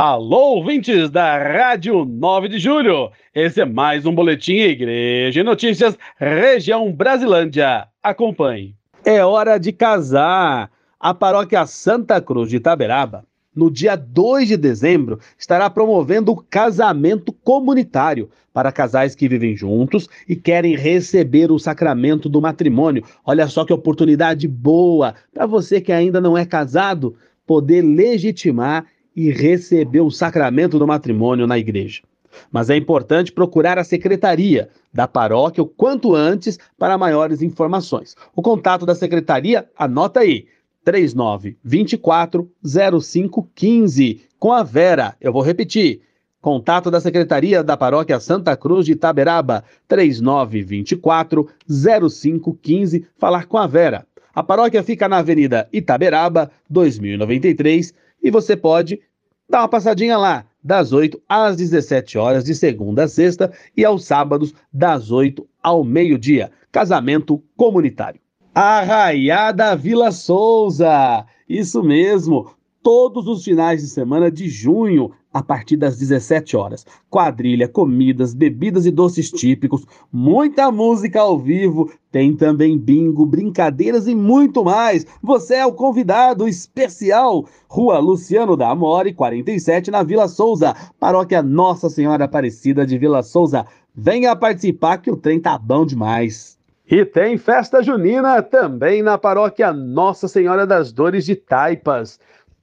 Alô, ouvintes da Rádio 9 de Julho. Esse é mais um boletim Igreja e Notícias, região Brasilândia. Acompanhe. É hora de casar. A paróquia Santa Cruz de Itaberaba, no dia 2 de dezembro, estará promovendo o casamento comunitário para casais que vivem juntos e querem receber o sacramento do matrimônio. Olha só que oportunidade boa para você que ainda não é casado poder legitimar e receber o sacramento do matrimônio na igreja. Mas é importante procurar a secretaria da paróquia o quanto antes para maiores informações. O contato da secretaria, anota aí, 3924 0515 com a Vera. Eu vou repetir. Contato da Secretaria da Paróquia Santa Cruz de Itaberaba, 3924 0515, falar com a Vera. A paróquia fica na Avenida Itaberaba, 2093, e você pode Dá uma passadinha lá, das 8 às 17 horas, de segunda a sexta, e aos sábados, das 8 ao meio-dia. Casamento comunitário. Arraiada Vila Souza! Isso mesmo! Todos os finais de semana de junho, a partir das 17 horas. Quadrilha, comidas, bebidas e doces típicos, muita música ao vivo, tem também bingo, brincadeiras e muito mais. Você é o convidado especial. Rua Luciano da Amore, 47, na Vila Souza, Paróquia Nossa Senhora Aparecida de Vila Souza. Venha participar que o trem tá bom demais. E tem festa junina também na paróquia Nossa Senhora das Dores de Taipas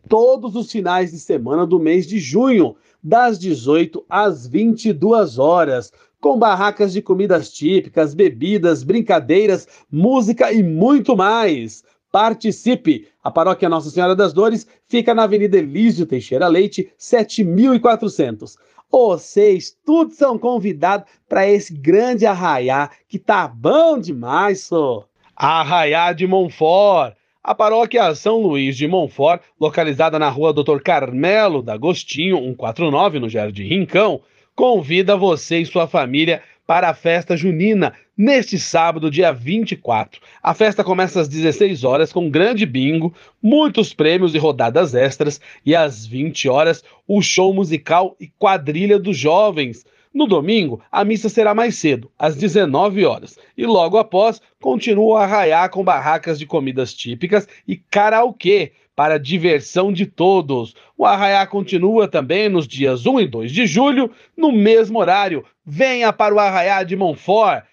todos os finais de semana do mês de junho, das 18 às 22 horas, com barracas de comidas típicas, bebidas, brincadeiras, música e muito mais. Participe! A Paróquia Nossa Senhora das Dores fica na Avenida Elísio Teixeira Leite, 7400. Vocês todos são convidados para esse grande arraiá que tá bom demais, só. Arraiá de Monfort a paróquia São Luís de Montfort, localizada na rua Dr. Carmelo D'Agostinho, 149, no Jardim Rincão, convida você e sua família para a festa junina neste sábado, dia 24. A festa começa às 16 horas com grande bingo, muitos prêmios e rodadas extras, e às 20 horas o show musical e quadrilha dos jovens no domingo, a missa será mais cedo, às 19 horas, e logo após continua o arraiá com barracas de comidas típicas e karaokê para diversão de todos. O arraiá continua também nos dias 1 e 2 de julho, no mesmo horário. Venha para o arraiá de Montfort.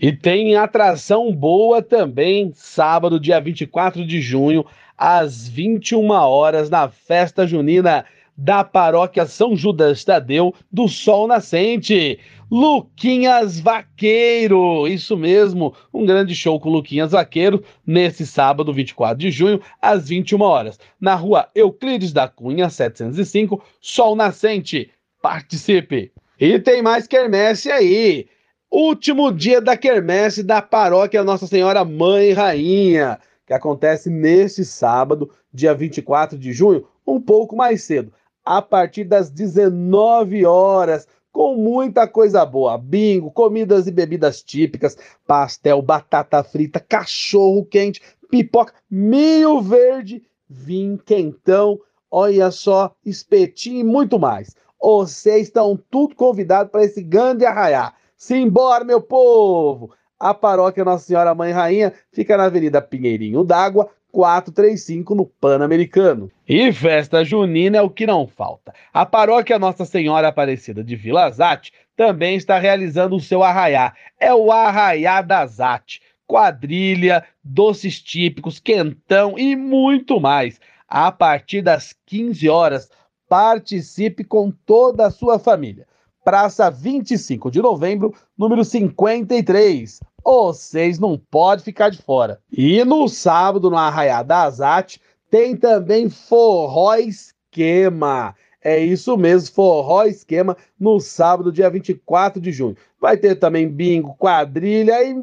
E tem atração boa também, sábado, dia 24 de junho, às 21 horas, na festa junina da paróquia São Judas Tadeu do Sol Nascente. Luquinhas Vaqueiro, isso mesmo, um grande show com Luquinhas Vaqueiro nesse sábado, 24 de junho, às 21 horas, na rua Euclides da Cunha, 705, Sol Nascente. Participe! E tem mais quermesse aí. Último dia da quermesse da paróquia Nossa Senhora Mãe Rainha, que acontece neste sábado, dia 24 de junho, um pouco mais cedo a partir das 19 horas, com muita coisa boa. Bingo, comidas e bebidas típicas, pastel, batata frita, cachorro quente, pipoca, milho verde, vinho quentão, olha só, espetinho e muito mais. Vocês estão tudo convidados para esse grande arraiar. Simbora, meu povo! A paróquia Nossa Senhora Mãe Rainha fica na Avenida Pinheirinho d'Água, 435 no Pan-Americano. E festa junina é o que não falta. A paróquia Nossa Senhora Aparecida de Vila Zate também está realizando o seu arraiá. É o Arraiá da Zate. Quadrilha, doces típicos, quentão e muito mais. A partir das 15 horas, participe com toda a sua família. Praça 25 de novembro, número 53 vocês não podem ficar de fora. E no sábado, no Arraiá da Azate, tem também forró esquema. É isso mesmo, forró esquema no sábado, dia 24 de junho. Vai ter também bingo, quadrilha e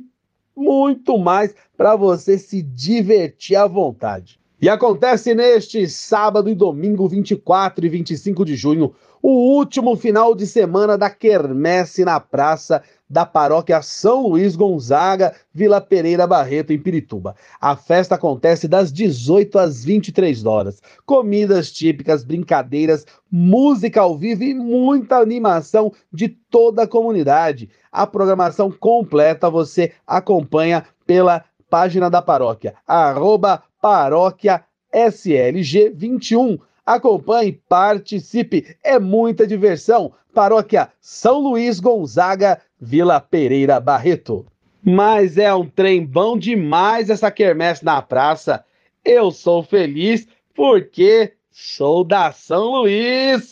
muito mais para você se divertir à vontade. E acontece neste sábado e domingo, 24 e 25 de junho, o último final de semana da quermesse na praça da paróquia São Luís Gonzaga, Vila Pereira Barreto, em Pirituba. A festa acontece das 18 às 23 horas. Comidas típicas, brincadeiras, música ao vivo e muita animação de toda a comunidade. A programação completa você acompanha pela página da paróquia, arroba paróquia SLG21. Acompanhe, participe, é muita diversão. Paróquia São Luís Gonzaga, Vila Pereira Barreto. Mas é um trem bom demais essa quermesse na praça. Eu sou feliz porque sou da São Luís.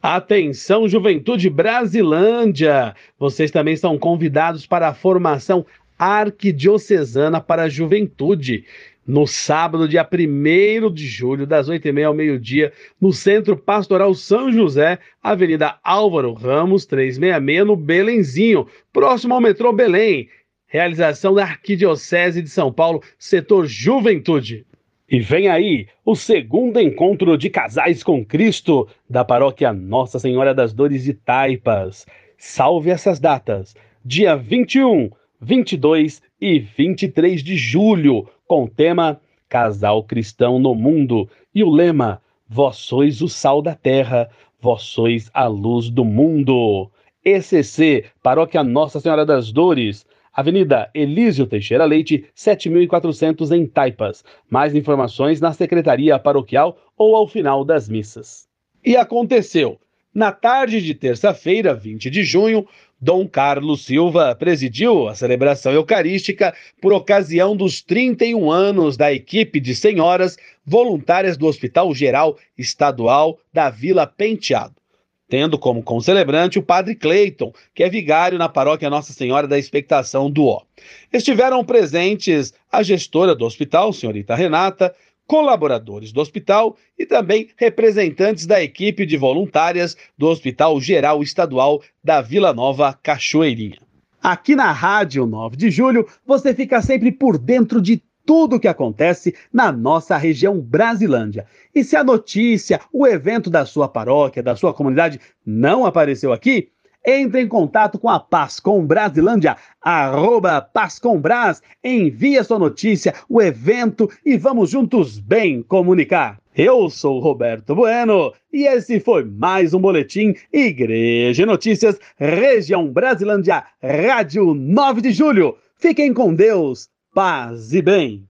Atenção, Juventude Brasilândia! Vocês também são convidados para a formação arquidiocesana para a juventude. No sábado, dia 1 de julho, das 8h30 ao meio-dia, no Centro Pastoral São José, Avenida Álvaro Ramos, 366, no Belenzinho, próximo ao metrô Belém. Realização da Arquidiocese de São Paulo, setor Juventude. E vem aí o segundo encontro de casais com Cristo da paróquia Nossa Senhora das Dores de Taipas. Salve essas datas: dia 21, 22 e 23 de julho, com o tema Casal Cristão no Mundo e o lema Vós sois o sal da terra, vós sois a luz do mundo. ECC, Paróquia Nossa Senhora das Dores, Avenida Elísio Teixeira Leite, 7400 em Taipas. Mais informações na Secretaria Paroquial ou ao final das missas. E aconteceu. Na tarde de terça-feira, 20 de junho, Dom Carlos Silva presidiu a celebração eucarística por ocasião dos 31 anos da equipe de senhoras voluntárias do Hospital Geral Estadual da Vila Penteado, tendo como concelebrante o padre Cleiton, que é vigário na paróquia Nossa Senhora da Expectação do Ó. Estiveram presentes a gestora do hospital, senhorita Renata, colaboradores do hospital e também representantes da equipe de voluntárias do Hospital Geral Estadual da Vila Nova Cachoeirinha. Aqui na Rádio 9 de Julho, você fica sempre por dentro de tudo o que acontece na nossa região Brasilândia. E se a notícia, o evento da sua paróquia, da sua comunidade não apareceu aqui, entre em contato com a Paz com Brasilândia, arroba envie a sua notícia, o evento e vamos juntos bem comunicar. Eu sou Roberto Bueno e esse foi mais um boletim Igreja Notícias, Região Brasilândia, Rádio 9 de Julho. Fiquem com Deus, paz e bem.